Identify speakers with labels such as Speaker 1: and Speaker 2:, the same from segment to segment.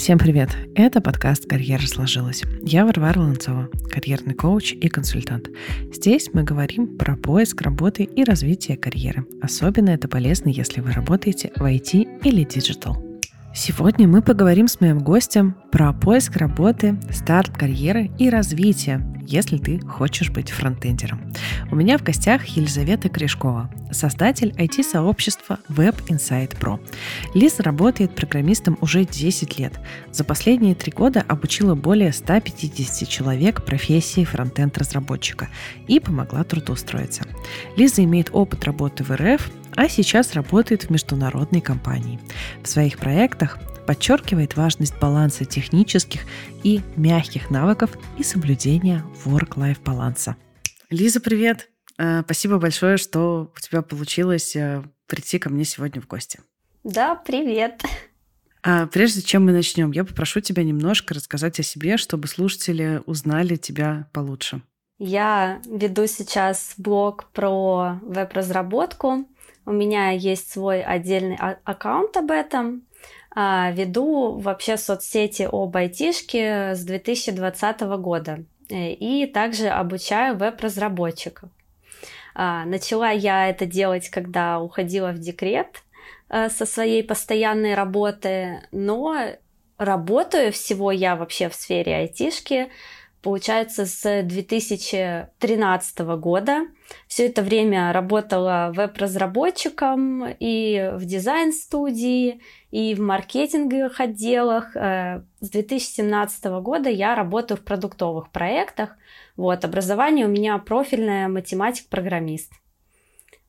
Speaker 1: Всем привет! Это подкаст «Карьера сложилась». Я Варвара Ланцова, карьерный коуч и консультант. Здесь мы говорим про поиск работы и развитие карьеры. Особенно это полезно, если вы работаете в IT или digital. Сегодня мы поговорим с моим гостем про поиск работы, старт карьеры и развитие, если ты хочешь быть frontend ером. У меня в гостях Елизавета Кряжкова, создатель IT-сообщества Web Insight Pro. Лиза работает программистом уже 10 лет. За последние три года обучила более 150 человек профессии фронтенд-разработчика и помогла трудоустроиться. Лиза имеет опыт работы в РФ, а сейчас работает в международной компании. В своих проектах подчеркивает важность баланса технических и мягких навыков и соблюдения work-life баланса. Лиза, привет! Э, спасибо большое, что у тебя получилось э, прийти ко мне сегодня в гости.
Speaker 2: Да, привет.
Speaker 1: А прежде чем мы начнем, я попрошу тебя немножко рассказать о себе, чтобы слушатели узнали тебя получше.
Speaker 2: Я веду сейчас блог про веб-разработку. У меня есть свой отдельный а- аккаунт об этом. А, веду вообще соцсети об айтишке с 2020 года. Э, и также обучаю веб-разработчиков. А, начала я это делать, когда уходила в декрет э, со своей постоянной работы, но работаю всего я вообще в сфере айтишки получается, с 2013 года. Все это время работала веб-разработчиком и в дизайн-студии, и в маркетинговых отделах. Э, с 2017 года я работаю в продуктовых проектах. Вот, образование у меня профильное математик-программист.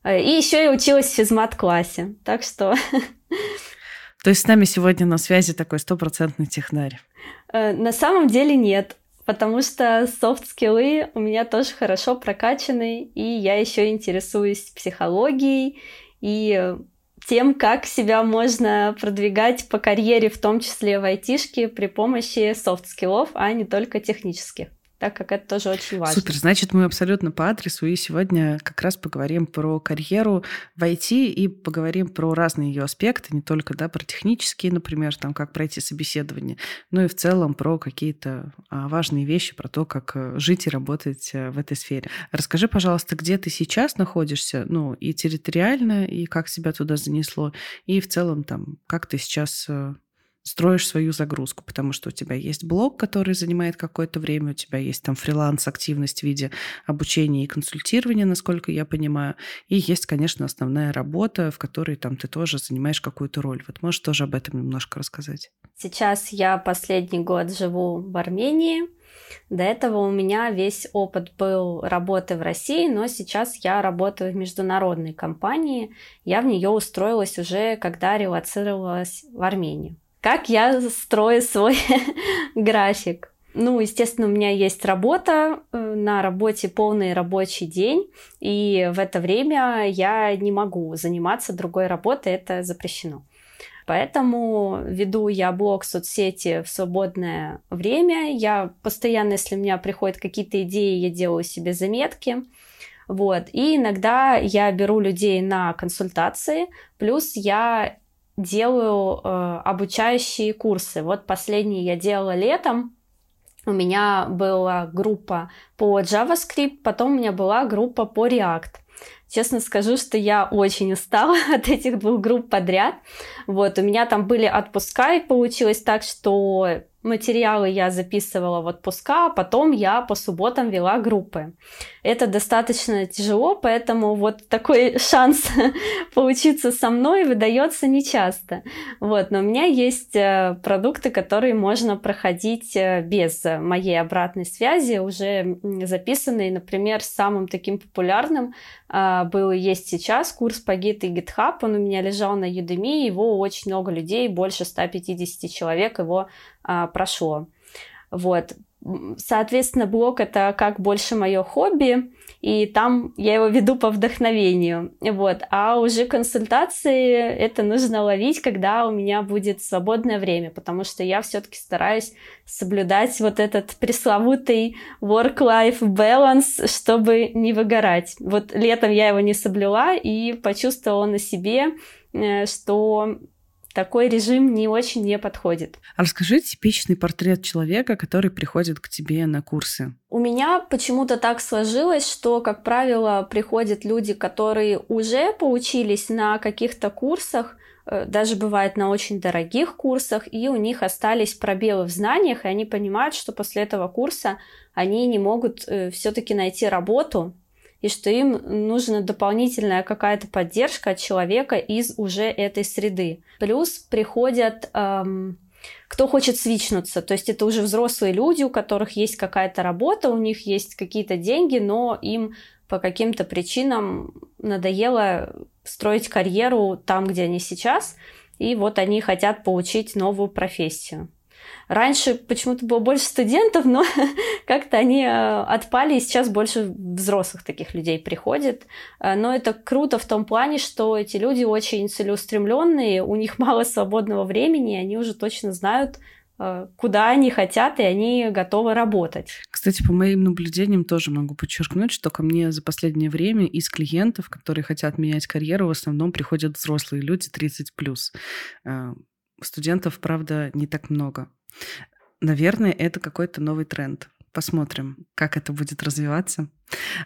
Speaker 2: Э, и еще я училась в физмат-классе. Так что...
Speaker 1: То есть с нами сегодня на связи такой стопроцентный технарь?
Speaker 2: Э, на самом деле нет потому что soft skill ы у меня тоже хорошо прокачаны, и я еще интересуюсь психологией и тем, как себя можно продвигать по карьере, в том числе в айтишке, при помощи soft skill ов, а не только технических так как это тоже очень важно.
Speaker 1: Супер, значит, мы абсолютно по адресу, и сегодня как раз поговорим про карьеру в IT и поговорим про разные ее аспекты, не только да, про технические, например, там, как пройти собеседование, но и в целом про какие-то а, важные вещи, про то, как э, жить и работать э, в этой сфере. Расскажи, пожалуйста, где ты сейчас находишься, ну, и территориально, и как себя туда занесло, и в целом там, как ты сейчас э, строишь свою загрузку, потому что у тебя есть блог, который занимает какое-то время, у тебя есть там фриланс-активность в виде обучения и консультирования, насколько я понимаю, и есть, конечно, основная работа, в которой там ты тоже занимаешь какую-то роль. Вот можешь тоже об этом немножко рассказать?
Speaker 2: Сейчас я последний год живу в Армении. До этого у меня весь опыт был работы в России, но сейчас я работаю в международной компании. Я в нее устроилась уже, когда релацировалась в Армению. Как я строю свой график? Ну, естественно, у меня есть работа, э, на работе полный рабочий день, и в это время я не могу заниматься другой работой, это запрещено. Поэтому веду я блог соцсети в свободное время. Я постоянно, если у меня приходят какие-то идеи, я делаю себе заметки. Вот. И иногда я беру людей на консультации, плюс я делаю э, обучающие курсы. Вот последний я делала летом. У меня была группа по JavaScript, потом у меня была группа по React. Честно скажу, что я очень устала от этих двух групп подряд. Вот, у меня там были отпуска, и получилось так, что материалы я записывала в отпуска, а потом я по субботам вела группы. Это достаточно тяжело, поэтому вот такой шанс поучиться со мной выдается нечасто. Вот, но у меня есть э, продукты, которые можно проходить э, без моей обратной связи, уже записанные, например, самым таким популярным а, был и есть сейчас курс по Git и GitHub, он у меня лежал на Udemy, его очень много людей, больше 150 человек его а, прошло. Вот. Соответственно, блог это как больше мое хобби, и там я его веду по вдохновению. Вот. А уже консультации это нужно ловить, когда у меня будет свободное время, потому что я все-таки стараюсь соблюдать вот этот пресловутый work-life balance, чтобы не выгорать. Вот летом я его не соблюла и почувствовала на себе, что такой режим не очень мне подходит.
Speaker 1: А расскажи типичный портрет человека, который приходит к тебе на курсы.
Speaker 2: У меня почему-то так сложилось, что, как правило, приходят люди, которые уже поучились на каких-то курсах, э, даже бывает на очень дорогих курсах, и у них остались пробелы в знаниях, и они понимают, что после этого курса они не могут э, все-таки найти работу, и что им нужна дополнительная какая-то поддержка от человека из уже этой среды. Плюс приходят эм, кто хочет свичнуться, то есть это уже взрослые люди, у которых есть какая-то работа, у них есть какие-то деньги, но им по каким-то причинам надоело строить карьеру там, где они сейчас, и вот они хотят получить новую профессию. Раньше почему-то было больше студентов, но как-то они э, отпали, и сейчас больше взрослых таких людей приходит. Э, но это круто в том плане, что эти люди очень целеустремленные, у них мало свободного времени, и они уже точно знают, э, куда они хотят, и они готовы работать.
Speaker 1: Кстати, по моим наблюдениям тоже могу подчеркнуть, что ко мне за последнее время из клиентов, которые хотят менять карьеру, в основном приходят взрослые люди 30+. Студентов, правда, не так много. Наверное, это какой-то новый тренд. Посмотрим, как это будет развиваться.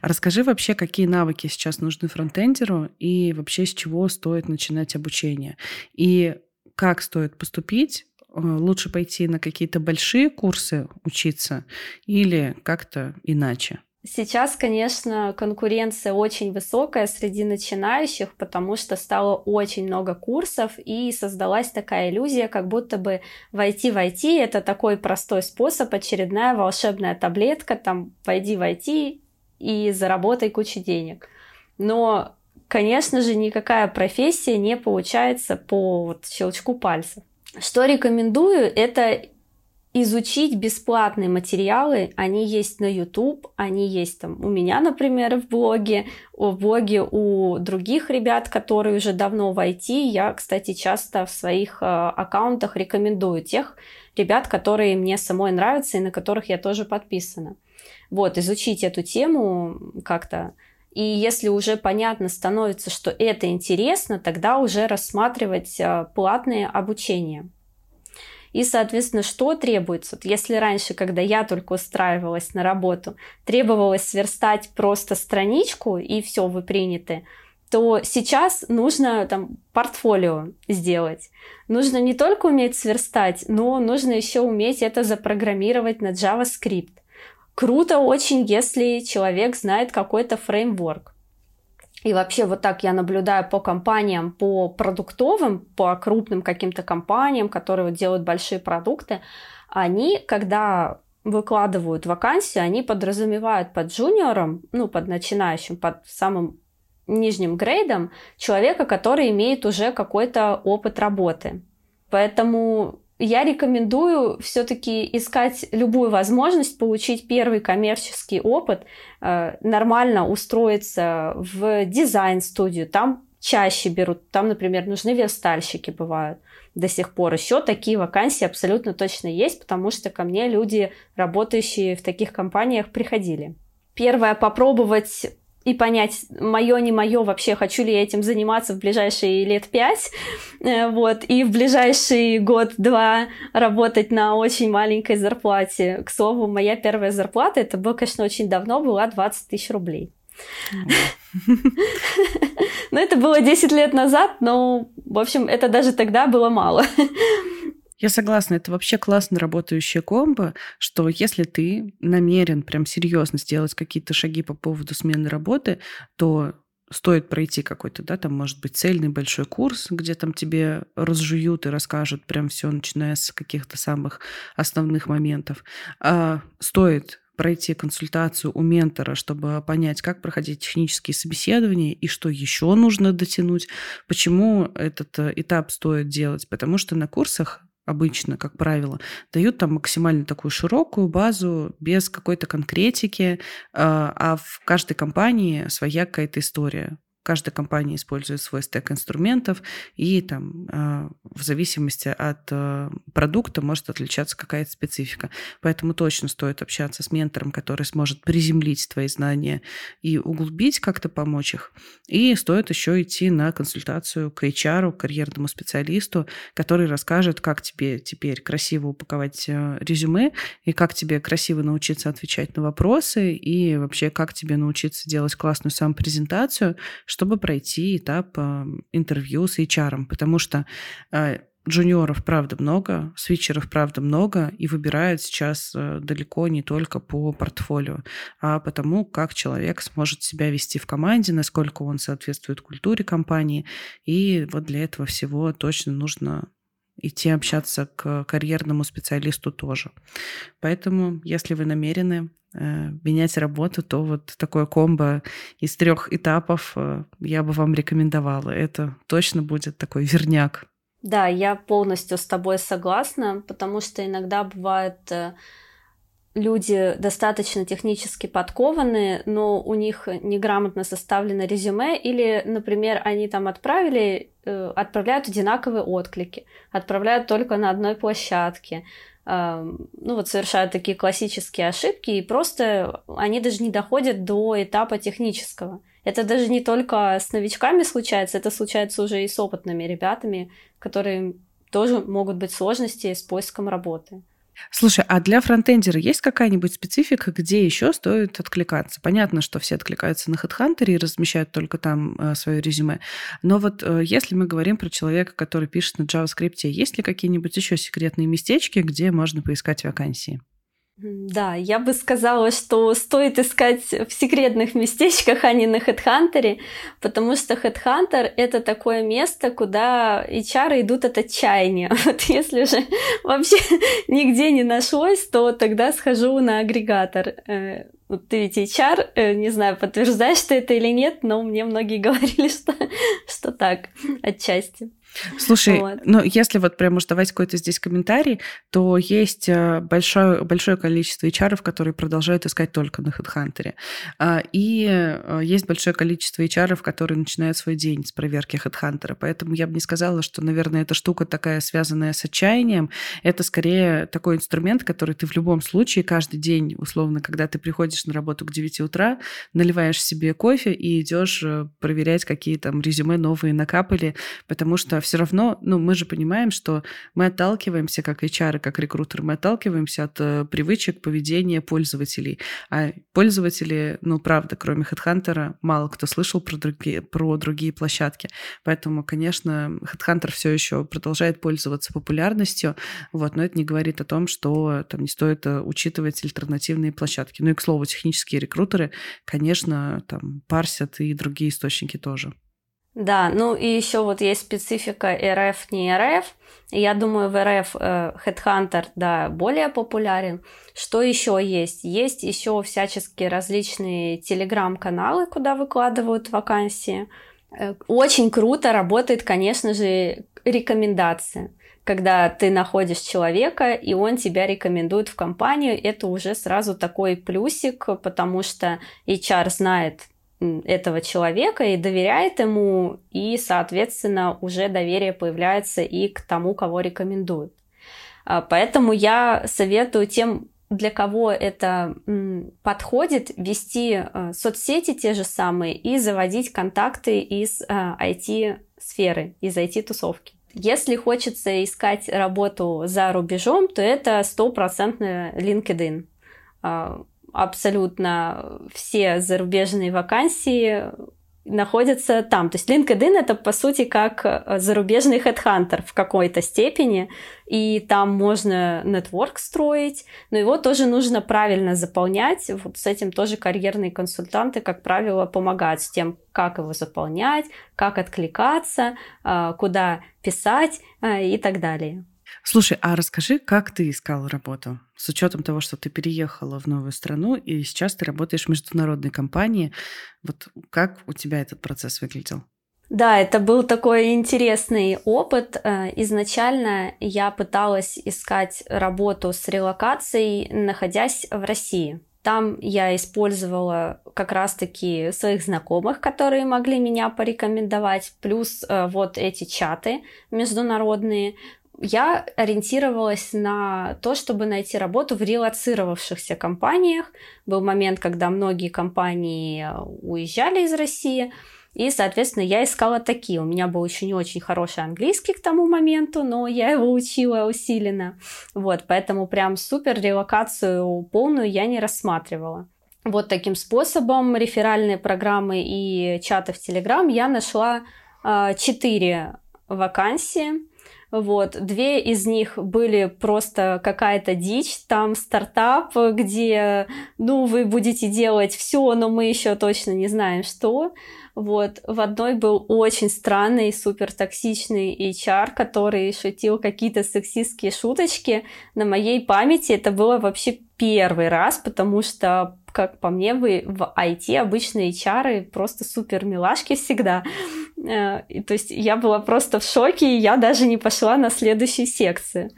Speaker 1: Расскажи вообще, какие навыки сейчас нужны фронтендеру и вообще с чего стоит начинать обучение. И как стоит поступить, э, лучше пойти на какие-то большие курсы учиться или как-то иначе?
Speaker 2: Сейчас, конечно, конкуренция очень высокая среди начинающих, потому что стало очень много курсов, и создалась такая иллюзия, как будто бы войти в IT — это такой простой способ, очередная волшебная таблетка, там, войди в IT и заработай кучу денег. Но, конечно же, никакая профессия не получается по вот щелчку пальцев. Что рекомендую, это изучить бесплатные материалы. Они есть на YouTube, они есть там у меня, например, в блоге, в блоге у других ребят, которые уже давно в IT. Я, кстати, часто в своих э, аккаунтах рекомендую тех ребят, которые мне самой нравятся и на которых я тоже подписана. Вот, изучить эту тему как-то. И если уже понятно становится, что это интересно, тогда уже рассматривать э, платные обучения. И, соответственно, что требуется? Если раньше, когда я только устраивалась на работу, требовалось сверстать просто страничку, и все, вы приняты, то сейчас нужно там портфолио сделать. Нужно не только уметь сверстать, но нужно еще уметь это запрограммировать на JavaScript. Круто очень, если человек знает какой-то фреймворк. И вообще вот так я наблюдаю по компаниям, по продуктовым, по крупным каким-то компаниям, которые вот делают большие продукты, они, когда выкладывают вакансию, они подразумевают под джуниором, ну, под начинающим, под самым нижним грейдом человека, который имеет уже какой-то опыт работы. Поэтому я рекомендую все-таки искать любую возможность получить первый коммерческий опыт, э, нормально устроиться в дизайн-студию. Там чаще берут, там, например, нужны верстальщики бывают до сих пор. Еще такие вакансии абсолютно точно есть, потому что ко мне люди, работающие в таких компаниях, приходили. Первое, попробовать и понять, мое, не мое, вообще хочу ли я этим заниматься в ближайшие лет пять, э, вот, и в ближайший год-два работать на очень маленькой зарплате. К слову, моя первая зарплата, это было, конечно, очень давно, была 20 тысяч рублей. Ну, это было 10 лет назад, но, в общем, это даже тогда было мало.
Speaker 1: Я согласна, это вообще классно работающая комбо, что если ты намерен прям серьезно сделать какие-то шаги по поводу смены работы, то стоит пройти какой-то, да, там, может быть, цельный большой курс, где там тебе разжуют и расскажут прям все, начиная с каких-то самых основных моментов. А стоит пройти консультацию у ментора, чтобы понять, как проходить технические собеседования и что еще нужно дотянуть, почему этот э, этап стоит делать. Потому что на курсах обычно, как правило, дают там максимально такую широкую базу без какой-то конкретики, а, а в каждой компании своя какая-то история каждая компания использует свой стек инструментов, и там а, в зависимости от а, продукта может отличаться какая-то специфика. Поэтому точно стоит общаться с ментором, который сможет приземлить твои знания и углубить, как-то помочь их. И стоит еще идти на консультацию к HR, к карьерному специалисту, который расскажет, как тебе теперь красиво упаковать э, резюме и как тебе красиво научиться отвечать на вопросы и вообще как тебе научиться делать классную самопрезентацию, чтобы пройти этап э, интервью с HR. Потому что э, джуниоров, правда, много, свитчеров, правда, много, и выбирают сейчас далеко не только по портфолио, а потому, как человек сможет себя вести в команде, насколько он соответствует культуре компании. И вот для этого всего точно нужно идти общаться к карьерному специалисту тоже. Поэтому, если вы намерены э, менять работу, то вот такое комбо из трех этапов э, я бы вам рекомендовала. Это точно будет такой верняк.
Speaker 2: Да, я полностью с тобой согласна, потому что иногда бывает э, люди достаточно технически подкованные, но у них неграмотно составлено резюме, или, например, они там отправили, э, отправляют одинаковые отклики, отправляют только на одной площадке, ну вот совершают такие классические ошибки, и просто они даже не доходят до этапа технического. Это даже не только с новичками случается, это случается уже и с опытными ребятами, которые тоже могут быть сложности с поиском работы.
Speaker 1: Слушай, а для фронтендера есть какая-нибудь специфика, где еще стоит откликаться? Понятно, что все откликаются на HeadHunter и размещают только там э, свое резюме. Но вот э, если мы говорим про человека, который пишет на JavaScript, есть ли какие-нибудь еще секретные местечки, где можно поискать вакансии?
Speaker 2: Да, я бы сказала, что стоит искать в секретных местечках, а не на HeadHunter, потому что HeadHunter — это такое место, куда HR идут от отчаяния. Вот если же вообще нигде не нашлось, то тогда схожу на агрегатор. Э, ты ведь HR, э, не знаю, подтверждаешь ты это или нет, но мне многие говорили, что, что так, отчасти.
Speaker 1: Слушай, вот. ну если вот прям уж давать какой-то здесь комментарий, то есть э, большое, большое количество HR, которые продолжают искать только на HeadHunter. А, и э, есть большое количество HR, которые начинают свой день с проверки HeadHunter. Поэтому я бы не сказала, что, наверное, эта штука такая связанная с отчаянием. Это скорее такой инструмент, который ты в любом случае каждый день, условно, когда ты приходишь на работу к 9 утра, наливаешь себе кофе и идешь э, проверять, какие там резюме новые накапали, потому что все равно, ну, мы же понимаем, что мы отталкиваемся, как HR, как рекрутеры, мы отталкиваемся от э, привычек поведения пользователей. А пользователи, ну, правда, кроме HeadHunter, мало кто слышал про другие, про другие площадки. Поэтому, конечно, HeadHunter все еще продолжает пользоваться популярностью, вот, но это не говорит о том, что там не стоит э, учитывать альтернативные площадки. Ну и, к слову, технические рекрутеры, конечно, там парсят и другие источники тоже.
Speaker 2: Да, ну и еще вот есть специфика РФ, не РФ. Я думаю, в РФ э, Headhunter, да, более популярен. Что еще есть? Есть еще всяческие различные телеграм-каналы, куда выкладывают вакансии. Э, очень круто работает, конечно же, рекомендация. Когда ты находишь человека, и он тебя рекомендует в компанию, это уже сразу такой плюсик, потому что HR знает этого человека и доверяет ему, и, соответственно, уже доверие появляется и к тому, кого рекомендуют. А, поэтому я советую тем, для кого это подходит, вести э, соцсети те же самые и заводить контакты из IT-сферы, э, из IT-тусовки. Если хочется искать работу за рубежом, то это стопроцентно LinkedIn а, абсолютно все зарубежные вакансии находятся там. То есть LinkedIn это по сути как э, зарубежный headhunter в какой-то степени, и там можно нетворк строить, но его тоже нужно правильно заполнять. Вот с этим тоже карьерные консультанты, как правило, помогают с тем, как его заполнять, как откликаться, э, куда писать э, и так далее.
Speaker 1: Слушай, а расскажи, как ты искал работу? С учетом того, что ты переехала в новую страну, и сейчас ты работаешь в международной компании. Вот как у тебя этот процесс выглядел?
Speaker 2: Да, это был такой интересный опыт. Э, изначально я пыталась искать работу с релокацией, находясь в России. Там я использовала как раз-таки своих знакомых, которые могли меня порекомендовать, плюс э, вот эти чаты международные. Я ориентировалась на то, чтобы найти работу в релацировавшихся компаниях. Был момент, когда многие компании э, уезжали из России, и, соответственно, я искала такие. У меня был еще не очень хороший английский к тому моменту, но я его учила усиленно. Вот, поэтому прям супер релокацию полную я не рассматривала. Вот таким способом реферальные программы и чаты в Телеграм я нашла а, четыре вакансии. Вот, две из них были просто какая-то дичь, там стартап, где, ну, вы будете делать все, но мы еще точно не знаем, что. Вот. В одной был очень странный, супер токсичный HR, который шутил какие-то сексистские шуточки. На моей памяти это было вообще первый раз, потому что как по мне, вы в IT обычные HR просто супер милашки всегда. Э, и, то есть я была просто в шоке, и я даже не пошла на следующую секцию.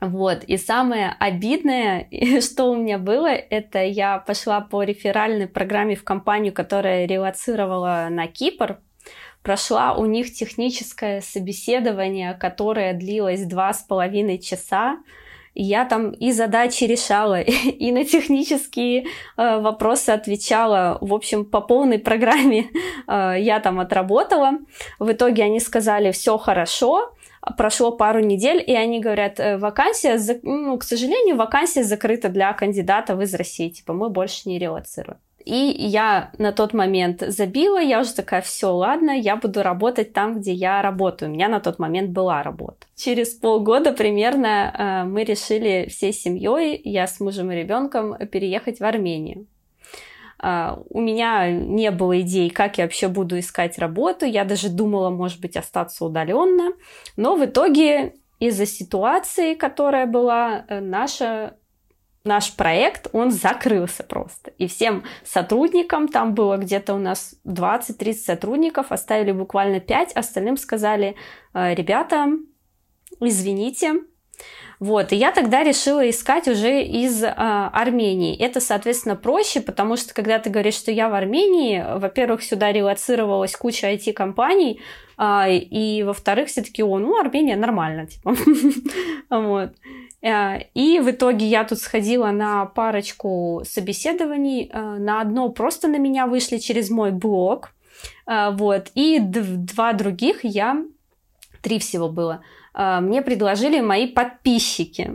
Speaker 2: Вот. И самое обидное, что у меня было, это я пошла по реферальной программе в компанию, которая релацировала на Кипр. Прошла у них техническое собеседование, которое длилось два с половиной часа. Я там и задачи решала, и на технические э, вопросы отвечала. В общем, по полной программе э, я там отработала. В итоге они сказали, все хорошо, прошло пару недель, и они говорят, «Э, вакансия, ну, к сожалению, вакансия закрыта для кандидатов из России, типа мы больше не релацируем. И я на тот момент забила, я уже такая, все, ладно, я буду работать там, где я работаю. У меня на тот момент была работа. Через полгода примерно э, мы решили всей семьей, я с мужем и ребенком, переехать в Армению. А, у меня не было идей, как я вообще буду искать работу. Я даже думала, может быть, остаться удаленно. Но в итоге из-за ситуации, которая была, э, наша наш проект, он закрылся просто. И всем сотрудникам, там было где-то у нас 20-30 сотрудников, оставили буквально 5, остальным сказали, «Э, ребята, извините, вот, и я тогда решила искать уже из а, Армении. Это, соответственно, проще, потому что когда ты говоришь, что я в Армении, во-первых, сюда релацировалась куча IT-компаний, а, и, во-вторых, все таки о, ну, Армения нормально, типа. вот. А, и в итоге я тут сходила на парочку собеседований. А, на одно просто на меня вышли через мой блог. А, вот. И два других я... Три всего было – мне предложили мои подписчики.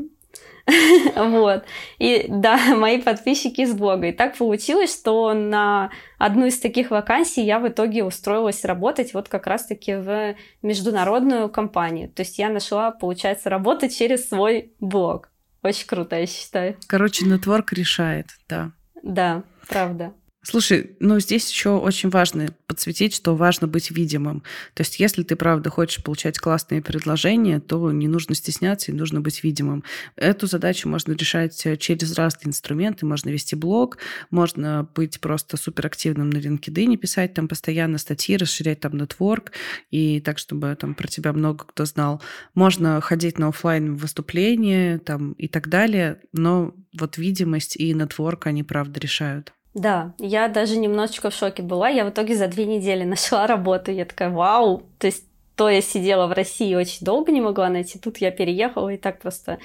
Speaker 2: вот. И да, мои подписчики из блога. И так получилось, что на одну из таких вакансий я в итоге устроилась работать вот как раз-таки в международную компанию. То есть я нашла, получается, работу через свой блог. Очень круто, я считаю.
Speaker 1: Короче, нетворк решает, да.
Speaker 2: Да, правда.
Speaker 1: Слушай, ну здесь еще очень важно подсветить, что важно быть видимым. То есть если ты, правда, хочешь получать классные предложения, то не нужно стесняться и нужно быть видимым. Эту задачу можно решать э, через разные инструменты. Можно вести блог, можно быть просто суперактивным на LinkedIn, писать там постоянно статьи, расширять там нетворк, и так, чтобы там про тебя много кто знал. Можно ходить на офлайн выступления там, и так далее, но вот видимость и нетворк, они, правда, решают.
Speaker 2: Да, я даже немножечко в шоке была. Я в итоге за две недели нашла работу. Я такая, вау! То есть то я сидела в России очень долго не могла найти, тут я переехала и так просто...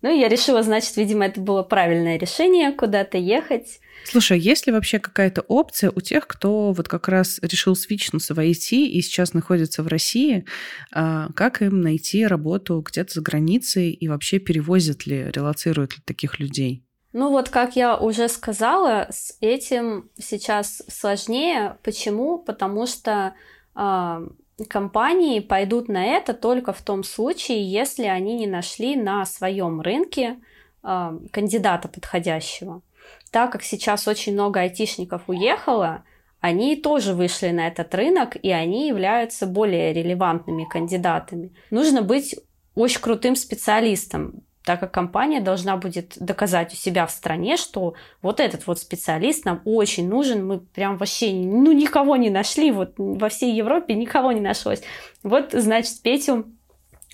Speaker 2: Ну, я решила, значит, видимо, это было правильное решение, куда-то ехать.
Speaker 1: Слушай, а есть ли вообще какая-то опция у тех, кто вот как раз решил свичнуться в IT и сейчас находится в России, а, как им найти работу где-то за границей и вообще перевозят ли, релацируют ли таких людей?
Speaker 2: Ну вот, как я уже сказала, с этим сейчас сложнее. Почему? Потому что э, компании пойдут на это только в том случае, если они не нашли на своем рынке э, кандидата подходящего. Так как сейчас очень много айтишников уехало, они тоже вышли на этот рынок, и они являются более релевантными кандидатами. Нужно быть очень крутым специалистом так как компания должна будет доказать у себя в стране, что вот этот вот специалист нам очень нужен, мы прям вообще ну, никого не нашли, вот во всей Европе никого не нашлось. Вот, значит, Петю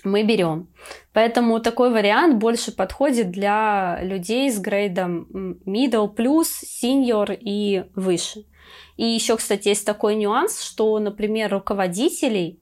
Speaker 2: мы берем. Поэтому такой вариант больше подходит для людей с грейдом middle plus, senior и выше. И еще, кстати, есть такой нюанс, что, например, руководителей,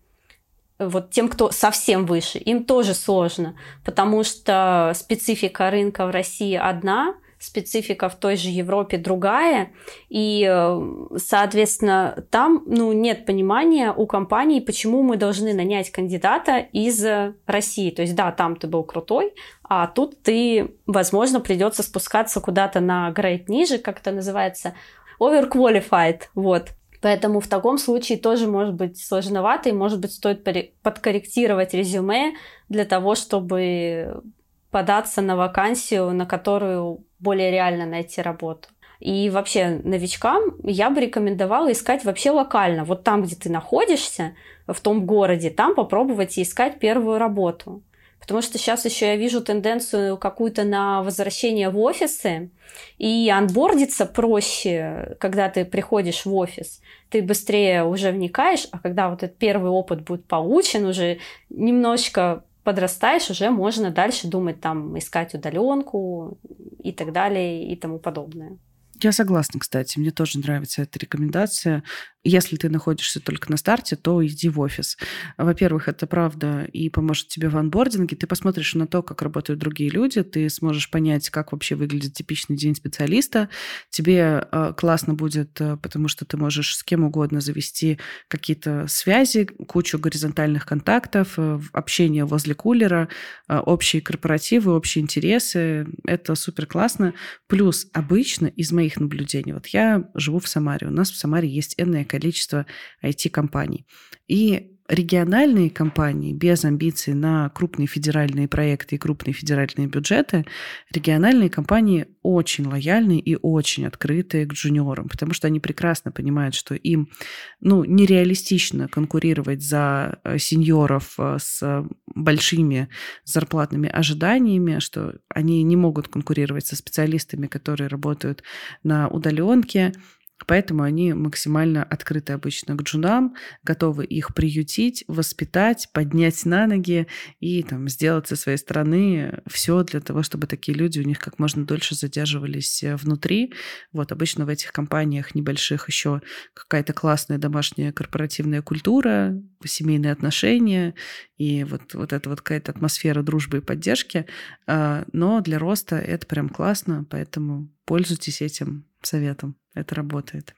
Speaker 2: вот тем, кто совсем выше, им тоже сложно, потому что специфика рынка в России одна – специфика в той же Европе другая, и, э, соответственно, там ну, нет понимания у компании, почему мы должны нанять кандидата из России. То есть, да, там ты был крутой, а тут ты, возможно, придется спускаться куда-то на грейд ниже, как это называется, overqualified, вот. Поэтому в таком случае тоже может быть сложновато, и, может быть, стоит подкорректировать резюме для того, чтобы податься на вакансию, на которую более реально найти работу. И вообще новичкам я бы рекомендовала искать вообще локально. Вот там, где ты находишься, в том городе, там попробовать искать первую работу. Потому что сейчас еще я вижу тенденцию какую-то на возвращение в офисы, и анбордиться проще, когда ты приходишь в офис. Ты быстрее уже вникаешь, а когда вот этот первый опыт будет получен, уже немножечко подрастаешь, уже можно дальше думать, там, искать удаленку и так далее и тому подобное.
Speaker 1: Я согласна, кстати. Мне тоже нравится эта рекомендация. Если ты находишься только на старте, то иди в офис. Во-первых, это правда и поможет тебе в анбординге. Ты посмотришь на то, как работают другие люди, ты сможешь понять, как вообще выглядит типичный день специалиста. Тебе э, классно будет, э, потому что ты можешь с кем угодно завести какие-то связи, кучу горизонтальных контактов, э, общение возле кулера, общие корпоративы, общие интересы. Это супер классно. Плюс обычно из моих наблюдений, вот я живу в Самаре, у нас в Самаре есть энное количество IT-компаний. И региональные компании без амбиций на крупные федеральные проекты и крупные федеральные бюджеты, региональные компании очень лояльны и очень открыты к джуниорам, потому что они прекрасно понимают, что им ну, нереалистично конкурировать за э, сеньоров э, с большими зарплатными ожиданиями, что они не могут конкурировать со специалистами, которые работают на удаленке, Поэтому они максимально открыты обычно к джунам, готовы их приютить, воспитать, поднять на ноги и там, сделать со своей стороны все для того, чтобы такие люди у них как можно дольше задерживались э, внутри. Вот обычно в этих компаниях небольших еще какая-то классная домашняя корпоративная культура, семейные отношения и вот, вот эта вот какая-то атмосфера дружбы и поддержки. А, но для роста это прям классно, поэтому пользуйтесь этим советом это работает.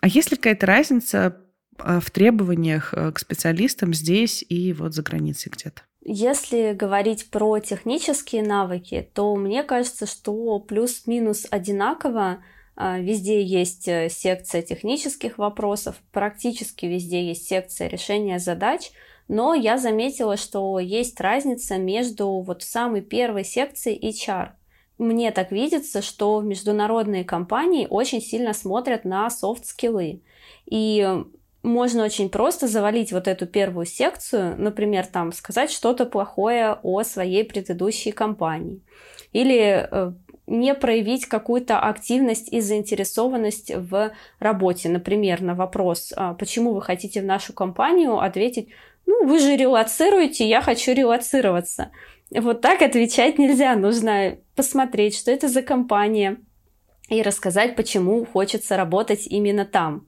Speaker 1: А есть ли какая-то разница а, в требованиях э, к специалистам здесь и вот за границей где-то?
Speaker 2: Если говорить про технические навыки, то мне кажется, что плюс-минус одинаково. А, везде есть э, секция технических вопросов, практически везде есть секция решения задач, но я заметила, что есть разница между вот самой первой секцией HR мне так видится, что международные компании очень сильно смотрят на софт-скиллы. И можно очень просто завалить вот эту первую секцию, например, там сказать что-то плохое о своей предыдущей компании. Или э, не проявить какую-то активность и заинтересованность в работе. Например, на вопрос, а почему вы хотите в нашу компанию, ответить, ну, вы же релацируете, я хочу релацироваться. Вот так отвечать нельзя. Нужно посмотреть, что это за компания, и рассказать, почему хочется работать именно там.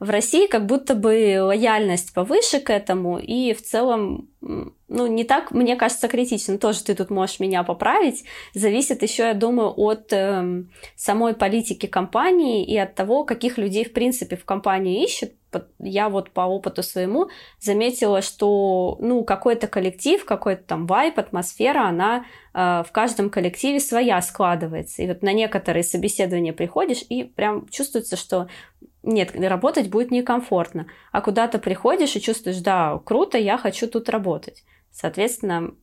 Speaker 2: В России как будто бы лояльность повыше к этому, и в целом, ну, не так, мне кажется, критично. Тоже ты тут можешь меня поправить. Зависит еще, я думаю, от э, самой политики компании и от того, каких людей, в принципе, в компании ищут. Я вот по опыту своему заметила, что, ну, какой-то коллектив, какой-то там вайп, атмосфера, она э, в каждом коллективе своя складывается. И вот на некоторые собеседования приходишь, и прям чувствуется, что нет, работать будет некомфортно. А куда то приходишь и чувствуешь, да, круто, я хочу тут работать. Соответственно,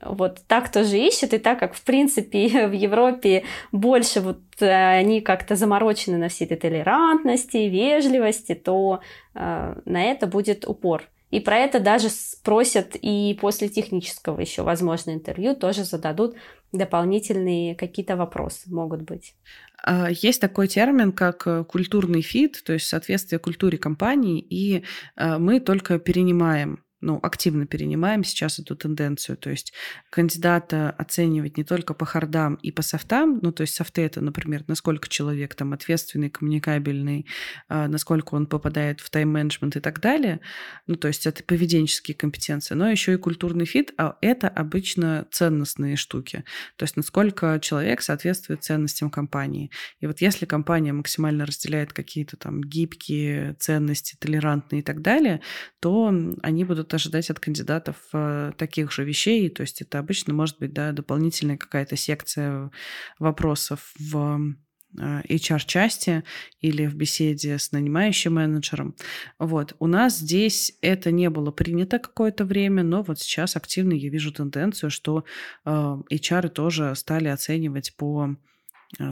Speaker 2: вот так тоже ищет, и так как, в принципе, в Европе больше вот э, они как-то заморочены на всей этой толерантности, вежливости, то э, на это будет упор. И про это даже спросят и после технического еще, возможно, интервью тоже зададут дополнительные какие-то вопросы, могут быть.
Speaker 1: А, есть такой термин, как э, культурный фит, то есть соответствие культуре компании, и э, мы только перенимаем ну, активно перенимаем сейчас эту тенденцию. То есть кандидата оценивать не только по hard ам и по софтам, ну, то есть софты это, например, насколько человек там ответственный, коммуникабельный, а, насколько он попадает в тайм-менеджмент и так далее. Ну, то есть это поведенческие компетенции, но еще и культурный fit, а это обычно ценностные штуки. То есть насколько человек соответствует ценностям компании. И вот если компания максимально разделяет какие-то там гибкие ценности, толерантные и так далее, то они будут будут ожидать от кандидатов э, таких же вещей. То есть это обычно может быть да, дополнительная какая-то секция вопросов в HR-части э, или в беседе с нанимающим менеджером. Вот. У нас здесь это не было принято какое-то время, но вот сейчас активно я вижу тенденцию, что э, HR тоже стали оценивать по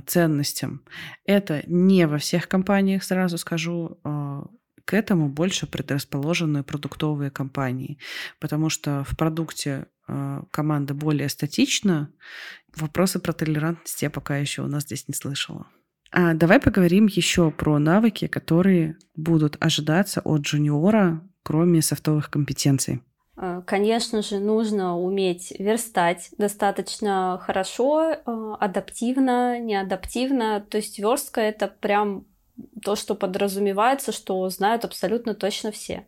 Speaker 1: ценностям. Это не во всех компаниях, сразу скажу к этому больше предрасположены продуктовые компании, потому что в продукте э, команда более статична. Вопросы про толерантность я пока еще у нас здесь не слышала. А давай поговорим еще про навыки, которые будут ожидаться от джуниора, кроме софтовых компетенций.
Speaker 2: Э, конечно же, нужно уметь верстать достаточно хорошо, э, адаптивно, неадаптивно. То есть верстка это прям то, что подразумевается, что знают абсолютно точно все.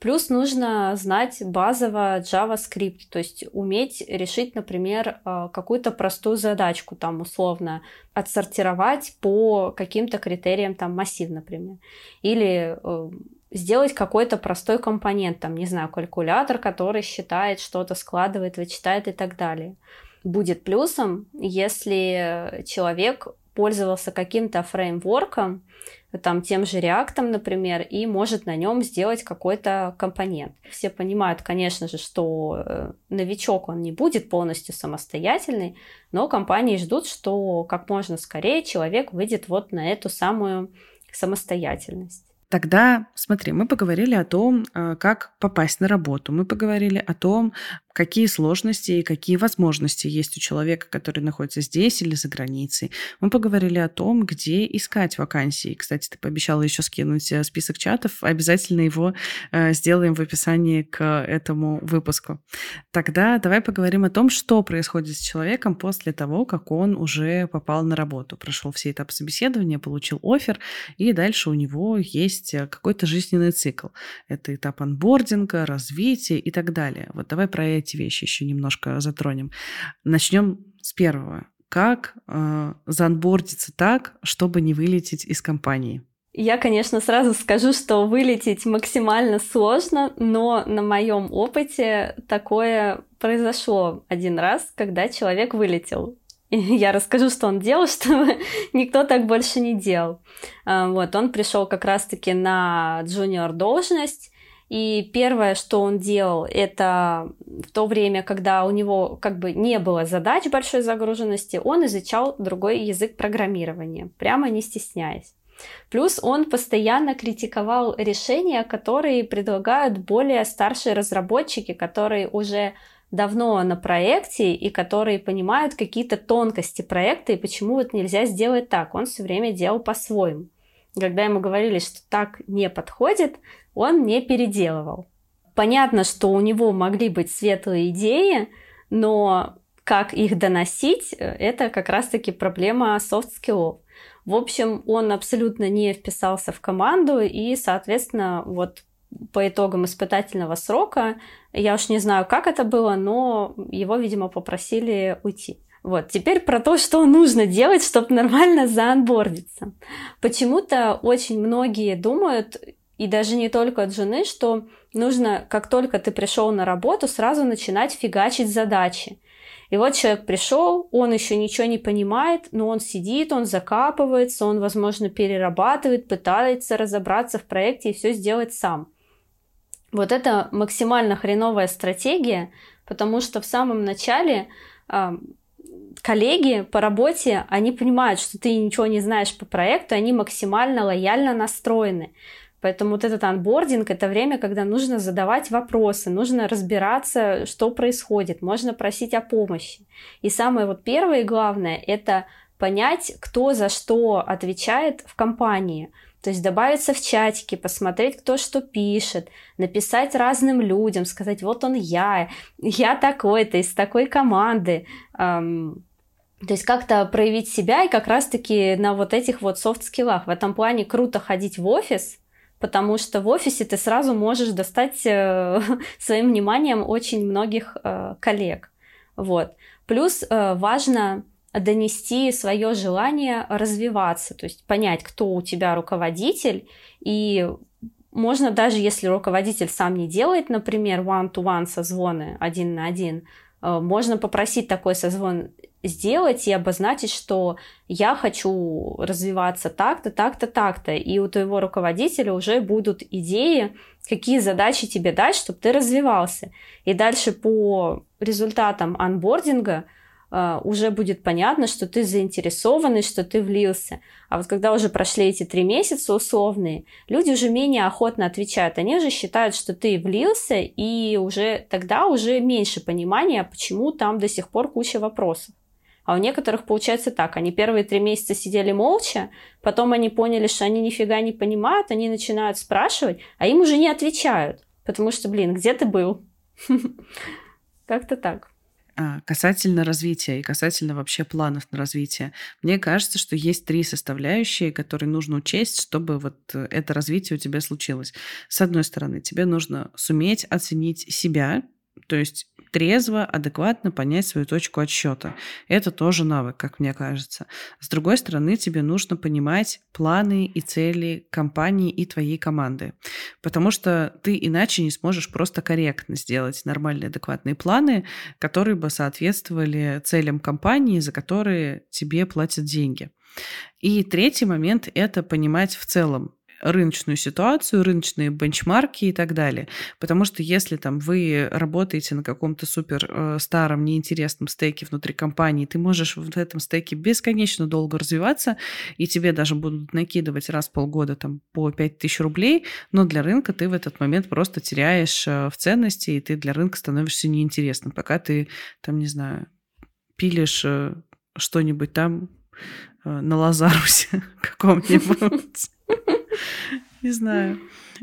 Speaker 2: Плюс нужно знать базово JavaScript, то есть уметь решить, например, э, какую-то простую задачку, там условно отсортировать по каким-то критериям, там массив, например, или э, сделать какой-то простой компонент, там, не знаю, калькулятор, который считает что-то, складывает, вычитает и так далее. Будет плюсом, если человек пользовался каким-то фреймворком, там тем же React, например, и может на нем сделать какой-то компонент. Все понимают, конечно же, что э, новичок он не будет полностью самостоятельный, но компании ждут, что как можно скорее человек выйдет вот на эту самую самостоятельность.
Speaker 1: Тогда, смотри, мы поговорили о том, э, как попасть на работу. Мы поговорили о том, какие сложности и какие возможности есть у человека, который находится здесь или за границей. Мы поговорили о том, где искать вакансии. Кстати, ты пообещала еще скинуть э, список чатов. Обязательно его э, сделаем в описании к этому выпуску. Тогда давай поговорим о том, что происходит с человеком после того, как он уже попал на работу, прошел все этапы собеседования, получил офер, и дальше у него есть э, какой-то жизненный цикл. Это этап анбординга, развития и так далее. Вот давай про эти вещи еще немножко затронем. Начнем с первого. Как э, заанбордиться так, чтобы не вылететь из компании?
Speaker 2: Я, конечно, сразу скажу, что вылететь максимально сложно, но на моем опыте такое произошло один раз, когда человек вылетел. И я расскажу, что он делал, чтобы никто так больше не делал. А, вот, он пришел как раз-таки на джуниор должность, и первое, что он делал, это в то время, когда у него как бы не было задач большой загруженности, он изучал другой язык программирования, прямо не стесняясь. Плюс он постоянно критиковал решения, которые предлагают более старшие разработчики, которые уже давно на проекте и которые понимают какие-то тонкости проекта и почему вот нельзя сделать так. Он все время делал по-своему. Когда ему говорили, что так не подходит, он не переделывал. Понятно, что у него могли быть светлые идеи, но как их доносить, это как раз-таки проблема софт-скиллов. В общем, он абсолютно не вписался в команду, и, соответственно, вот по итогам испытательного срока, я уж не знаю, как это было, но его, видимо, попросили уйти. Вот, теперь про то, что нужно делать, чтобы нормально заанбордиться. Почему-то очень многие думают, и даже не только от жены, что нужно, как только ты пришел на работу, сразу начинать фигачить задачи. И вот человек пришел, он еще ничего не понимает, но он сидит, он закапывается, он, возможно, перерабатывает, пытается разобраться в проекте и все сделать сам. Вот это максимально хреновая стратегия, потому что в самом начале э, коллеги по работе, они понимают, что ты ничего не знаешь по проекту, они максимально лояльно настроены. Поэтому вот этот анбординг — это время, когда нужно задавать вопросы, нужно разбираться, что происходит, можно просить о помощи. И самое вот первое и главное — это понять, кто за что отвечает в компании. То есть добавиться в чатики, посмотреть, кто что пишет, написать разным людям, сказать, вот он я, я такой-то, из такой команды. То есть как-то проявить себя и как раз-таки на вот этих вот софт-скиллах. В этом плане круто ходить в офис, потому что в офисе ты сразу можешь достать э, своим вниманием очень многих э, коллег. Вот. Плюс э, важно донести свое желание развиваться, то есть понять, кто у тебя руководитель, и можно даже если руководитель сам не делает, например, one-to-one созвоны один на один, э, можно попросить такой созвон сделать и обозначить, что я хочу развиваться так-то, так-то, так-то, и у твоего руководителя уже будут идеи, какие задачи тебе дать, чтобы ты развивался. И дальше по результатам анбординга – Uh, уже будет понятно, что ты заинтересованный, что ты влился. А вот когда уже прошли эти три месяца условные, люди уже менее охотно отвечают. Они уже считают, что ты влился, и уже тогда уже меньше понимания, почему там до сих пор куча вопросов. А у некоторых получается так. Они первые три месяца сидели молча, потом они поняли, что они нифига не понимают, они начинают спрашивать, а им уже не отвечают. Потому что, блин, где ты был? Как-то так.
Speaker 1: А, касательно развития и касательно вообще планов на развитие, мне кажется, что есть три составляющие, которые нужно учесть, чтобы вот э, это развитие у тебя случилось. С одной стороны, тебе нужно суметь оценить себя, то есть трезво, адекватно понять свою точку отсчета. Это тоже навык, как мне кажется. С другой стороны, тебе нужно понимать планы и цели компании и твоей команды. Потому что ты иначе не сможешь просто корректно сделать нормальные, адекватные планы, которые бы соответствовали целям компании, за которые тебе платят деньги. И третий момент — это понимать в целом, рыночную ситуацию, рыночные бенчмарки и так далее. Потому что если там вы работаете на каком-то супер э, старом, неинтересном стейке внутри компании, ты можешь в этом стейке бесконечно долго развиваться, и тебе даже будут накидывать раз в полгода там по 5000 рублей, но для рынка ты в этот момент просто теряешь э, в ценности, и ты для рынка становишься неинтересным, пока ты там, не знаю, пилишь э, что-нибудь там на Лазарусе каком-нибудь. Не знаю.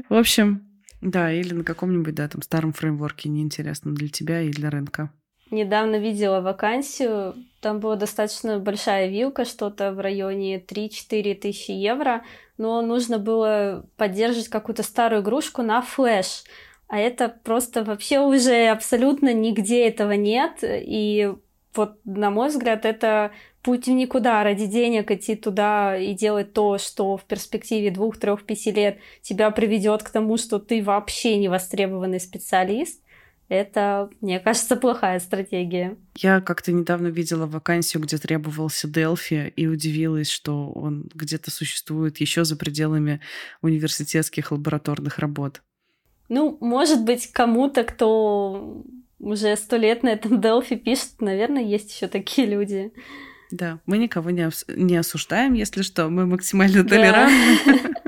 Speaker 1: В общем, да, или на каком-нибудь, да, там старом фреймворке неинтересном для тебя и для рынка.
Speaker 2: Недавно видела вакансию, там была достаточно большая вилка, что-то в районе 3-4 тысячи евро, но нужно было поддерживать какую-то старую игрушку на флеш. А это просто вообще уже абсолютно нигде этого нет. И вот, на мой взгляд, это путь в никуда. Ради денег идти туда и делать то, что в перспективе двух, трех, пяти лет тебя приведет к тому, что ты вообще не востребованный специалист, это, мне кажется, плохая стратегия.
Speaker 1: Я как-то недавно видела вакансию, где требовался Делфи, и удивилась, что он где-то существует еще за пределами университетских лабораторных работ.
Speaker 2: Ну, может быть, кому-то, кто уже сто лет на этом Делфи пишет, наверное, есть еще такие люди.
Speaker 1: Да, мы никого не, ос- не осуждаем, если что, мы максимально толерантны.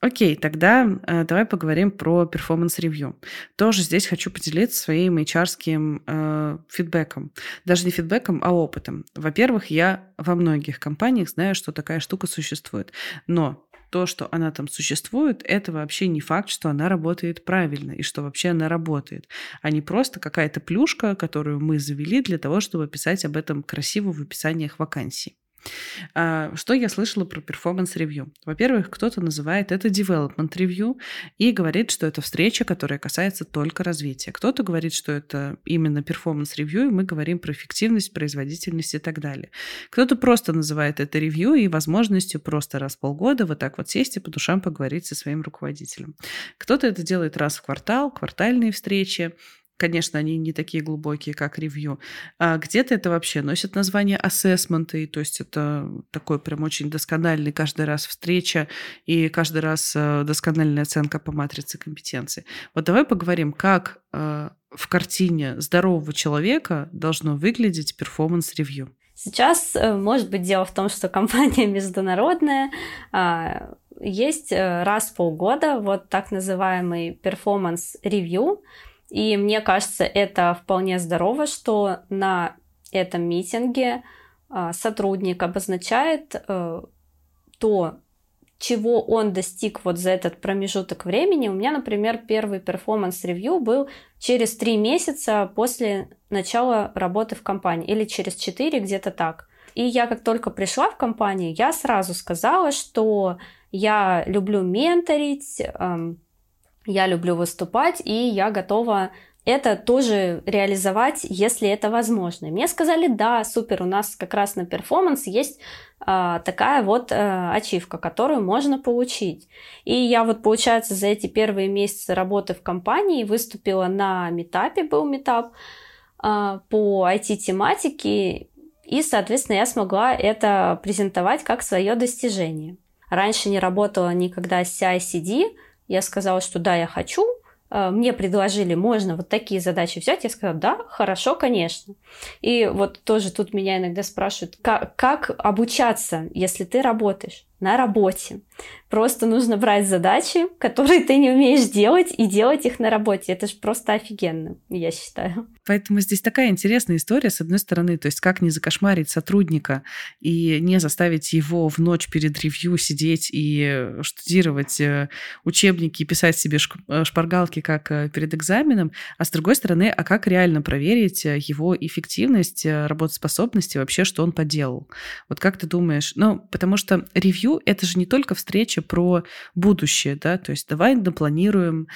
Speaker 1: Окей, тогда э, давай поговорим про performance review. Тоже здесь хочу поделиться своим HR э, фидбэком. Даже не фидбэком, а опытом. Во-первых, я во многих компаниях знаю, что такая штука существует. Но то, что она там существует, это вообще не факт, что она работает правильно и что вообще она работает, а не просто какая-то плюшка, которую мы завели для того, чтобы писать об этом красиво в описаниях вакансий. А, что я слышала про performance review? Во-первых, кто-то называет это development review и говорит, что это встреча, которая касается только развития. Кто-то говорит, что это именно performance review, и мы говорим про эффективность, производительность и так далее. Кто-то просто называет это ревью и возможностью просто раз в полгода вот так вот сесть и по душам поговорить со своим руководителем. Кто-то это делает раз в квартал, квартальные встречи, Конечно, они не такие глубокие, как ревью. А где-то это вообще носит название ассессменты, то есть это такой прям очень доскональный каждый раз встреча и каждый раз э, доскональная оценка по матрице компетенции. Вот давай поговорим, как э, в картине здорового человека должно выглядеть performance review.
Speaker 2: Сейчас, э, может быть, дело в том, что компания международная, а, есть раз в полгода вот так называемый performance review, и мне кажется, это вполне здорово, что на этом митинге а, сотрудник обозначает э, то, чего он достиг вот за этот промежуток времени. У меня, например, первый performance review был через три месяца после начала работы в компании, или через четыре, где-то так. И я как только пришла в компанию, я сразу сказала, что я люблю менторить, эм, я люблю выступать, и я готова это тоже реализовать, если это возможно. Мне сказали, да, супер, у нас как раз на перформанс есть а, такая вот а, ачивка, которую можно получить. И я вот, получается, за эти первые месяцы работы в компании выступила на метапе, был метап а, по IT-тематике, и, соответственно, я смогла это презентовать как свое достижение. Раньше не работала никогда с CI-CD, я сказала, что да, я хочу, Э, мне предложили, можно вот такие задачи взять, я сказала, да, хорошо, конечно. И вот тоже тут меня иногда спрашивают, как, как обучаться, если ты работаешь на работе. Просто нужно брать задачи, которые ты не умеешь делать, и делать их на работе. Это же просто офигенно, я считаю.
Speaker 1: Поэтому здесь такая интересная история, с одной стороны, то есть как не закошмарить сотрудника и не заставить его в ночь перед ревью сидеть и штудировать э, учебники и писать себе э, шпаргалки как э, перед экзаменом, а с другой стороны, а как реально проверить его эффективность, работоспособность и вообще, что он поделал. Вот как ты думаешь? Ну, потому что ревью — это же не только встреча про будущее, да, то есть давай напланируем,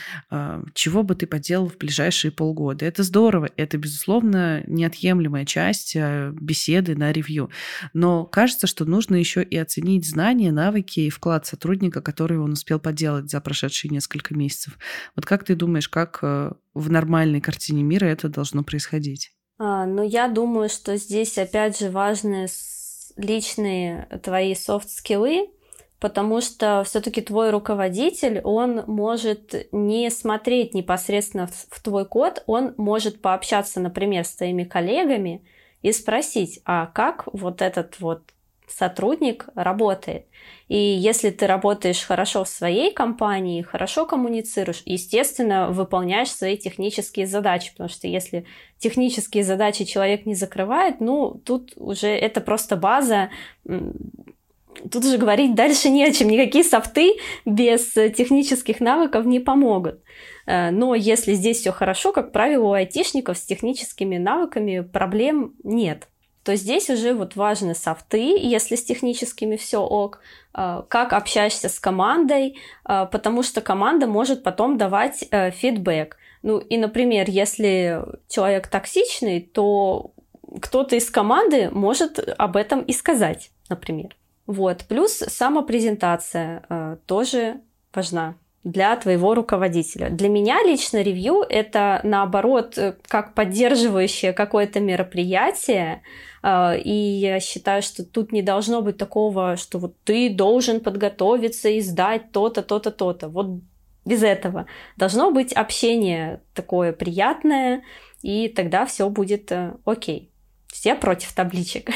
Speaker 1: чего бы ты поделал в ближайшие полгода. Это здорово, это, безусловно, неотъемлемая часть э, беседы на ревью. Но кажется, что нужно еще и оценить знания, навыки и вклад сотрудника, который он успел поделать за прошедшие несколько месяцев. Вот как ты думаешь, как э, в нормальной картине мира это должно происходить?
Speaker 2: А, ну, я думаю, что здесь опять же важны личные твои софт-скиллы, потому что все-таки твой руководитель, он может не смотреть непосредственно в, твой код, он может пообщаться, например, с твоими коллегами и спросить, а как вот этот вот сотрудник работает. И если ты работаешь хорошо в своей компании, хорошо коммуницируешь, естественно, выполняешь свои технические задачи, потому что если технические задачи человек не закрывает, ну, тут уже это просто база тут уже говорить дальше не о чем. Никакие софты без технических навыков не помогут. Э, но если здесь все хорошо, как правило, у айтишников с техническими навыками проблем нет то здесь уже вот важны софты, если с техническими все ок, э, как общаешься с командой, э, потому что команда может потом давать фидбэк. Ну и, например, если человек токсичный, то кто-то из команды может об этом и сказать, например. Вот. Плюс самопрезентация э, тоже важна для твоего руководителя. Для меня лично ревью это наоборот э, как поддерживающее какое-то мероприятие, э, и я считаю, что тут не должно быть такого, что вот ты должен подготовиться и сдать то-то, то-то, то-то. Вот без этого. Должно быть общение такое приятное, и тогда все будет э, окей. Все против табличек.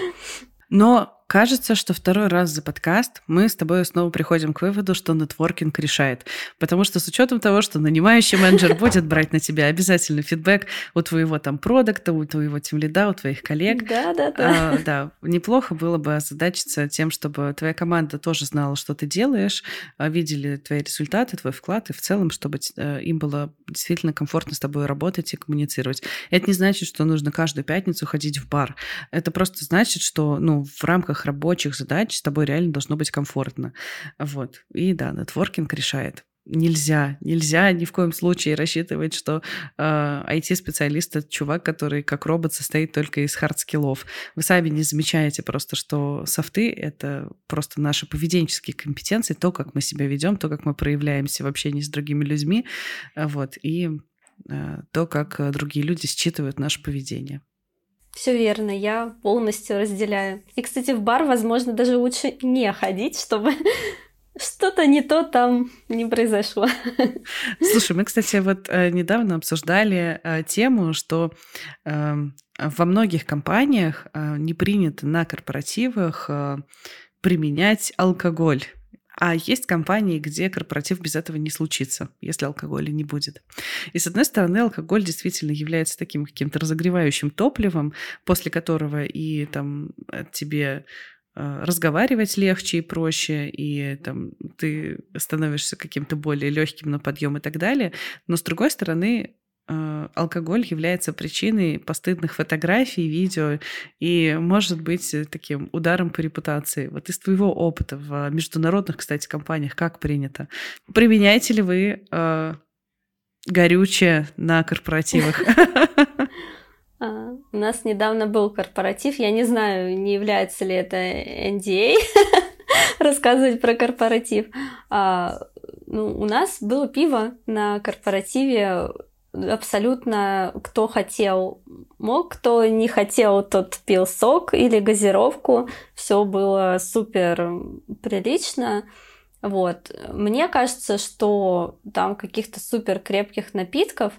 Speaker 1: Но Кажется, что второй раз за подкаст мы с тобой снова приходим к выводу, что нетворкинг решает. Потому что с учетом того, что нанимающий менеджер будет брать на тебя обязательно фидбэк у твоего там продукта, у твоего тимлида, у твоих коллег.
Speaker 2: Да, да, да.
Speaker 1: А, да, неплохо было бы озадачиться тем, чтобы твоя команда тоже знала, что ты делаешь, а, видели твои результаты, твой вклад, и в целом, чтобы э, им было действительно комфортно с тобой работать и коммуницировать. Это не значит, что нужно каждую пятницу ходить в бар. Это просто значит, что ну, в рамках рабочих задач с тобой реально должно быть комфортно. Вот. И да, нетворкинг решает. Нельзя, нельзя ни в коем случае рассчитывать, что э, IT-специалист это чувак, который как робот состоит только из хард-скиллов. Вы сами не замечаете просто, что софты — это просто наши поведенческие компетенции, то, как мы себя ведем, то, как мы проявляемся в общении с другими людьми, вот, и э, то, как другие люди считывают наше поведение.
Speaker 2: Все верно, я полностью разделяю. И, кстати, в бар, возможно, даже лучше не ходить, чтобы что-то не то там не произошло.
Speaker 1: Слушай, мы, кстати, вот э, недавно обсуждали э, тему, что э, во многих компаниях э, не принято на корпоративах применять алкоголь. А есть компании, где корпоратив без этого не случится, если алкоголя не будет. И с одной стороны, алкоголь действительно является таким каким-то разогревающим топливом, после которого и там тебе э, разговаривать легче и проще, и там ты становишься каким-то более легким на подъем и так далее. Но с другой стороны, э, алкоголь является причиной постыдных фотографий, видео и может быть таким ударом по репутации. Вот из твоего опыта в международных, кстати, компаниях как принято? Применяете ли вы э, горючее на корпоративах?
Speaker 2: А, у нас недавно был корпоратив. Я не знаю, не является ли это NDA рассказывать про корпоратив. А, ну, у нас было пиво на корпоративе. Абсолютно кто хотел мог, кто не хотел, тот пил сок или газировку. Все было супер прилично. Вот. Мне кажется, что там каких-то супер крепких напитков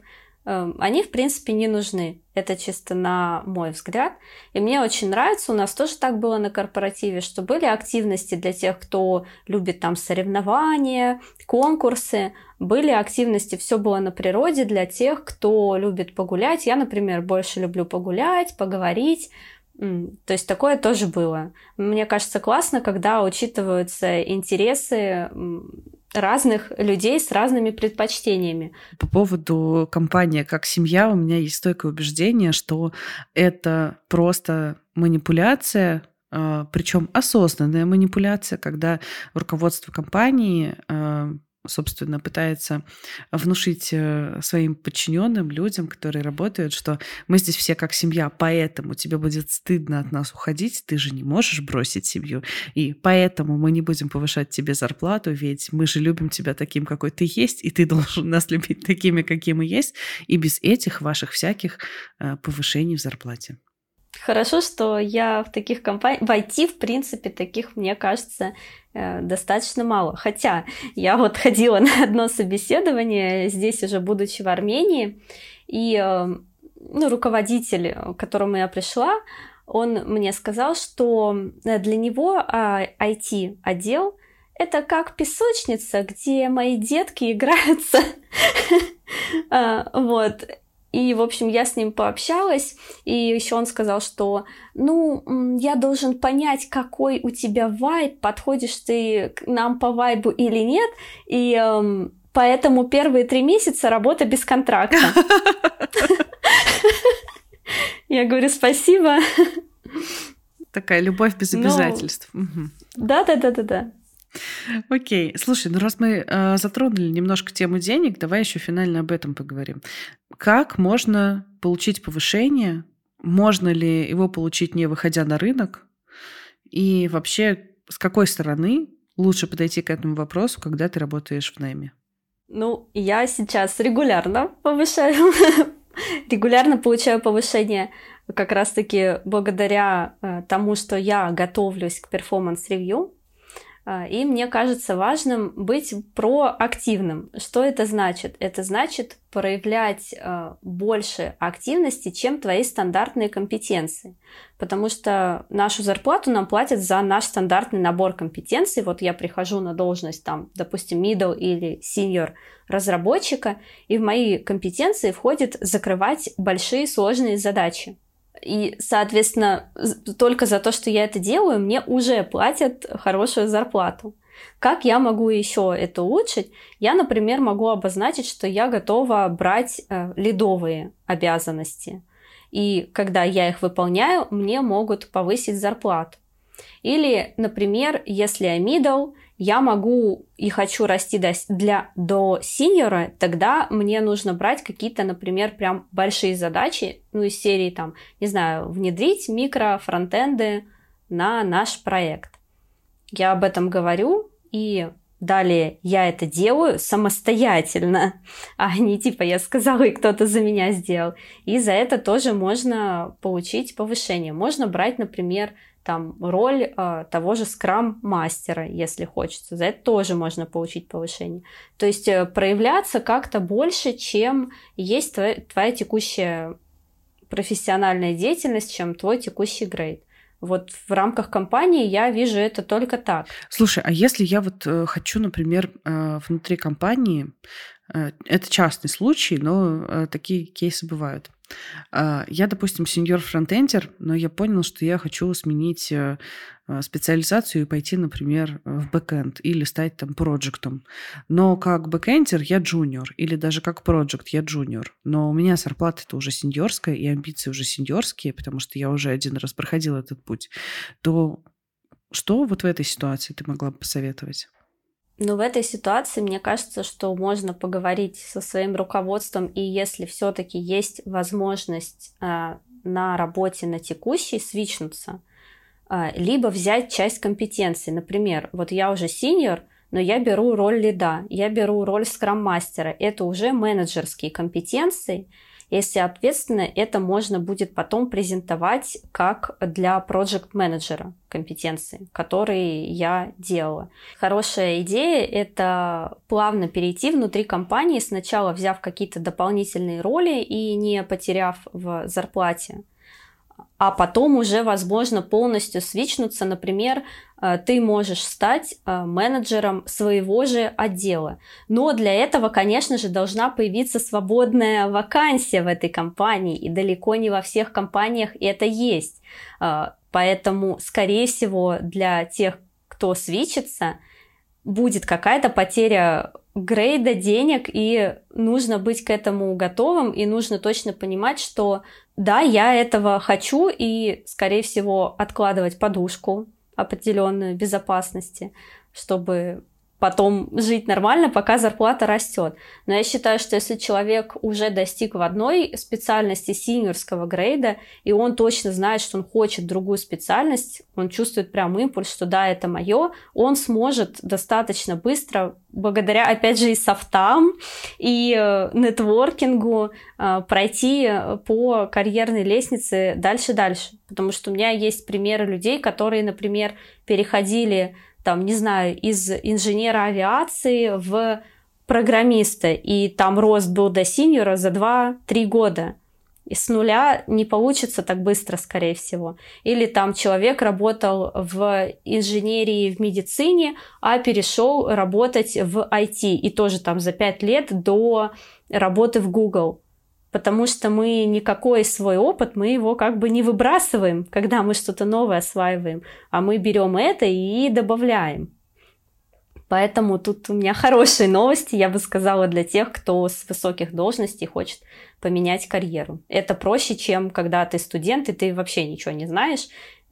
Speaker 2: они, в принципе, не нужны. Это чисто на мой взгляд. И мне очень нравится, у нас тоже так было на корпоративе, что были активности для тех, кто любит там соревнования, конкурсы, были активности, все было на природе для тех, кто любит погулять. Я, например, больше люблю погулять, поговорить. То есть такое тоже было. Мне кажется классно, когда учитываются интересы разных людей с разными предпочтениями.
Speaker 1: По поводу компании как семья у меня есть стойкое убеждение, что это просто манипуляция, а, причем осознанная манипуляция, когда руководство компании а, собственно, пытается внушить э, своим подчиненным людям, которые работают, что мы здесь все как семья, поэтому тебе будет стыдно от нас уходить, ты же не можешь бросить семью, и поэтому мы не будем повышать тебе зарплату, ведь мы же любим тебя таким, какой ты есть, и ты должен нас любить такими, какие мы есть, и без этих ваших всяких э, повышений в зарплате.
Speaker 2: Хорошо, что я в таких компаниях... В IT, в принципе, таких, мне кажется, э, достаточно мало. Хотя я вот ходила на одно собеседование, здесь уже будучи в Армении, и э, ну, руководитель, к которому я пришла, он мне сказал, что для него IT-отдел а, это как песочница, где мои детки играются. А, вот. И, в общем, я с ним пообщалась, и еще он сказал, что, ну, я должен понять, какой у тебя вайб, подходишь ты к нам по вайбу или нет, и эм, поэтому первые три месяца работа без контракта. Я говорю, спасибо.
Speaker 1: Такая любовь без ну, обязательств.
Speaker 2: Да, да, да, да, да.
Speaker 1: Окей. Слушай, ну раз мы э, затронули немножко тему денег, давай еще финально об этом поговорим. Как можно получить повышение? Можно ли его получить, не выходя на рынок? И вообще, с какой стороны лучше подойти к этому вопросу, когда ты работаешь в найме?
Speaker 2: Ну, я сейчас регулярно повышаю, регулярно получаю повышение как раз-таки благодаря э, тому, что я готовлюсь к performance review, и мне кажется важным быть проактивным. Что это значит? Это значит проявлять а, больше активности, чем твои стандартные компетенции. Потому что нашу зарплату нам платят за наш стандартный набор компетенций. Вот я прихожу на должность, там, допустим, middle или senior разработчика, и в мои компетенции входит закрывать большие сложные задачи. И, соответственно, только за то, что я это делаю, мне уже платят хорошую зарплату. Как я могу еще это улучшить? Я, например, могу обозначить, что я готова брать э, лидовые обязанности. И когда я их выполняю, мне могут повысить зарплату. Или, например, если я middle, я могу и хочу расти до, для, до синьора, тогда мне нужно брать какие-то, например, прям большие задачи, ну, из серии там, не знаю, внедрить микро фронтенды на наш проект. Я об этом говорю, и далее я это делаю самостоятельно, а не типа я сказала, и кто-то за меня сделал. И за это тоже можно получить повышение. Можно брать, например, там роль э, того же скрам-мастера, если хочется. За это тоже можно получить повышение. То есть э, проявляться как-то больше, чем есть твоя, твоя текущая профессиональная деятельность, чем твой текущий грейд. Вот в рамках компании я вижу это только так.
Speaker 1: Слушай, а если я вот э, хочу, например, э, внутри компании, э, это частный случай, но э, такие кейсы бывают. А, я, допустим, сеньор-фронтендер, но я понял, что я хочу сменить э, э, специализацию и пойти, например, в бэкэнд или стать там проектом. Но как бэкэндер я джуниор, или даже как проект я джуниор. Но у меня зарплата это уже сеньорская, и амбиции уже сеньорские, потому что я уже один раз проходил этот путь. То что вот в этой ситуации ты могла бы посоветовать?
Speaker 2: Ну, в этой ситуации мне кажется, что можно поговорить со своим руководством, и если все-таки есть возможность э, на работе на текущей свичнуться, э, либо взять часть компетенций. Например, вот я уже синьор, но я беру роль лида, я беру роль скрам-мастера. Это уже менеджерские компетенции, и, соответственно, это можно будет потом презентовать как для проект менеджера компетенции, которые я делала. Хорошая идея — это плавно перейти внутри компании, сначала взяв какие-то дополнительные роли и не потеряв в зарплате, а потом уже, возможно, полностью свичнуться. Например, э, ты можешь стать э, менеджером своего же отдела. Но для этого, конечно же, должна появиться свободная вакансия в этой компании, и далеко не во всех компаниях это есть. Э, поэтому, скорее всего, для тех, кто свичится, будет какая-то потеря грейда, денег, и нужно быть к этому готовым, и нужно точно понимать, что да, я этого хочу, и, скорее всего, откладывать подушку определенную безопасности, чтобы потом жить нормально, пока зарплата растет. Но я считаю, что если человек уже достиг в одной специальности синьорского грейда, и он точно знает, что он хочет другую специальность, он чувствует прям импульс, что да, это мое, он сможет достаточно быстро, благодаря, опять же, и софтам, и э, нетворкингу, э, пройти по карьерной лестнице дальше-дальше. Потому что у меня есть примеры людей, которые, например, переходили там, не знаю, из инженера авиации в программиста, и там рост был до синьора за 2-3 года. И с нуля не получится так быстро, скорее всего. Или там человек работал в инженерии в медицине, а перешел работать в IT. И тоже там за 5 лет до работы в Google потому что мы никакой свой опыт, мы его как бы не выбрасываем, когда мы что-то новое осваиваем, а мы берем это и добавляем. Поэтому тут у меня хорошие новости, я бы сказала, для тех, кто с высоких должностей хочет поменять карьеру. Это проще, чем когда ты студент, и ты вообще ничего не знаешь,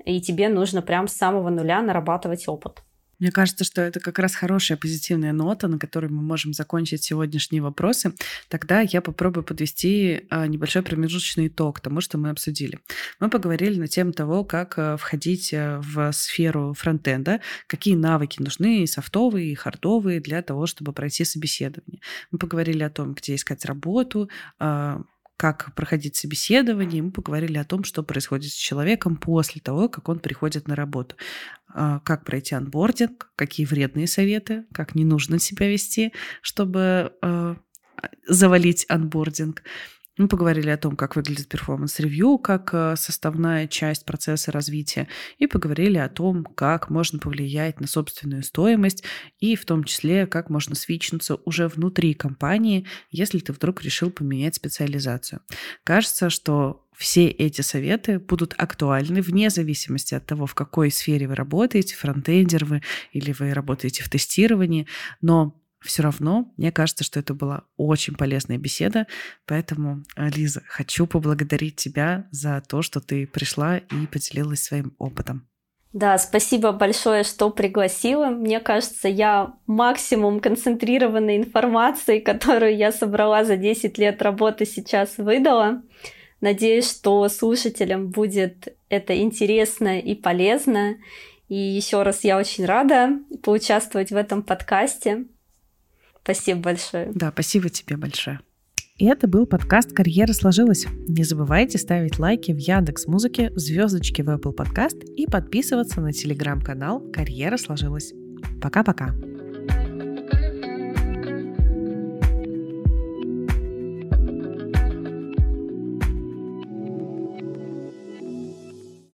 Speaker 2: и тебе нужно прям с самого нуля нарабатывать опыт.
Speaker 1: Мне кажется, что это как раз хорошая позитивная нота, на которой мы можем закончить сегодняшние вопросы. Тогда я попробую подвести а, небольшой промежуточный итог тому, что мы обсудили. Мы поговорили на тему того, как а, входить а, в сферу фронтенда, какие навыки нужны, и софтовые, и хардовые, для того, чтобы пройти собеседование. Мы поговорили о том, где искать работу, как проходить собеседование, мы поговорили о том, что происходит с человеком после того, как он приходит на работу. А, как пройти онбординг, какие вредные советы, как не нужно себя вести, чтобы а, завалить онбординг. Мы поговорили о том, как выглядит performance review, как э, составная часть процесса развития, и поговорили о том, как можно повлиять на собственную стоимость, и в том числе, как можно свичнуться уже внутри компании, если ты вдруг решил поменять специализацию. Кажется, что все эти советы будут актуальны вне зависимости от того, в какой сфере вы работаете, фронтендер вы или вы работаете в тестировании, но все равно, мне кажется, что это была очень полезная беседа. Поэтому, Лиза, хочу поблагодарить тебя за то, что ты пришла и поделилась своим опытом.
Speaker 2: Да, спасибо большое, что пригласила. Мне кажется, я максимум концентрированной информации, которую я собрала за 10 лет работы, сейчас выдала. Надеюсь, что слушателям будет это интересно и полезно. И еще раз я очень рада поучаствовать в этом подкасте. Спасибо большое.
Speaker 1: Да, спасибо тебе большое. И это был подкаст «Карьера сложилась». Не забывайте ставить лайки в Яндекс Музыке, звездочки в Apple Podcast и подписываться на телеграм-канал «Карьера сложилась». Пока-пока.